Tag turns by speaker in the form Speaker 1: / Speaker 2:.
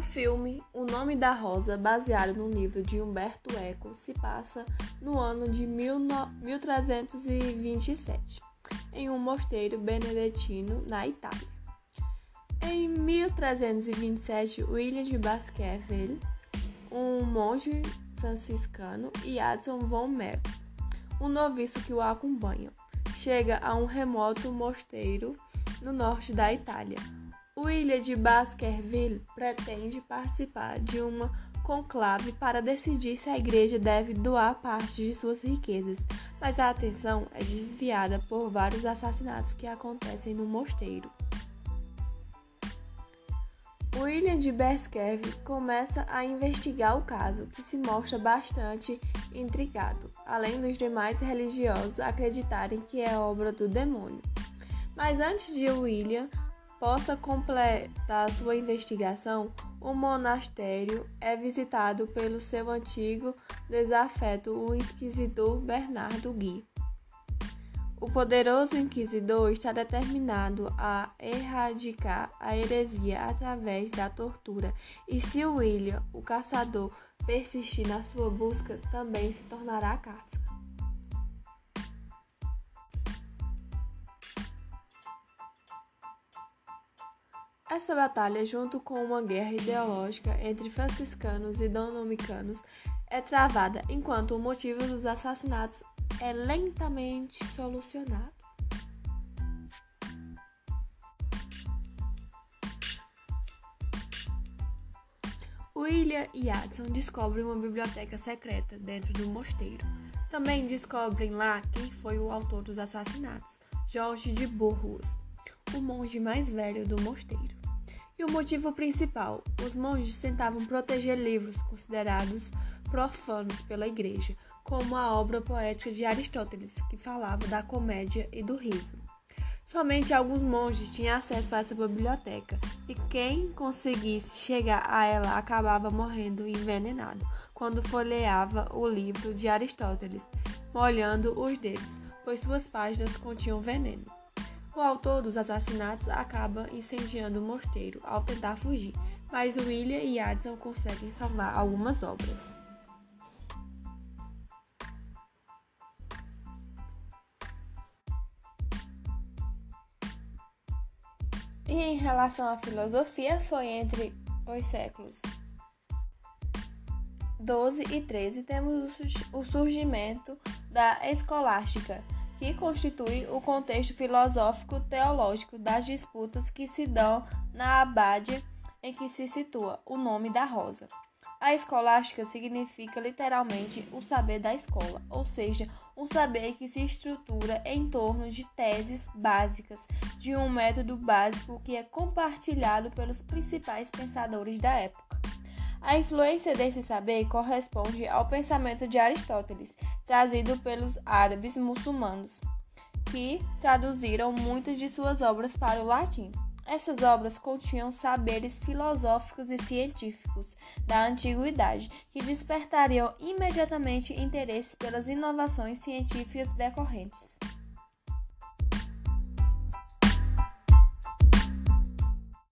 Speaker 1: filme O Nome da Rosa, baseado no livro de Humberto Eco, se passa no ano de 1327, em um mosteiro benedetino na Itália. Em 1327, William de Baskerville, um monge franciscano, e Adson von Meck, um noviço que o acompanha, chega a um remoto mosteiro no norte da Itália William de Baskerville pretende participar de uma conclave para decidir se a igreja deve doar parte de suas riquezas, mas a atenção é desviada por vários assassinatos que acontecem no mosteiro. William de Baskerville começa a investigar o caso, que se mostra bastante intrigado, além dos demais religiosos acreditarem que é obra do demônio. Mas antes de William possa completar sua investigação, o monastério é visitado pelo seu antigo desafeto, o inquisidor Bernardo Gui. O poderoso inquisidor está determinado a erradicar a heresia através da tortura, e se William, o caçador, persistir na sua busca, também se tornará caça. Essa batalha, junto com uma guerra ideológica entre franciscanos e dominicanos, é travada enquanto o motivo dos assassinatos é lentamente solucionado. William e Addison descobrem uma biblioteca secreta dentro do mosteiro. Também descobrem lá quem foi o autor dos assassinatos, Jorge de Burgos, o monge mais velho do mosteiro. E o motivo principal: os monges tentavam proteger livros considerados profanos pela igreja, como a obra poética de Aristóteles, que falava da comédia e do riso. Somente alguns monges tinham acesso a essa biblioteca, e quem conseguisse chegar a ela acabava morrendo envenenado quando folheava o livro de Aristóteles, molhando os dedos, pois suas páginas continham veneno. O autor dos assassinatos acaba incendiando o mosteiro ao tentar fugir, mas William e Addison conseguem salvar algumas obras. E em relação à filosofia, foi entre os séculos 12 e 13 temos o surgimento da escolástica que constitui o contexto filosófico-teológico das disputas que se dão na abade em que se situa o nome da rosa. A escolástica significa literalmente o saber da escola, ou seja, um saber que se estrutura em torno de teses básicas, de um método básico que é compartilhado pelos principais pensadores da época. A influência desse saber corresponde ao pensamento de Aristóteles, trazido pelos árabes muçulmanos, que traduziram muitas de suas obras para o latim. Essas obras continham saberes filosóficos e científicos da antiguidade que despertariam imediatamente interesse pelas inovações científicas decorrentes.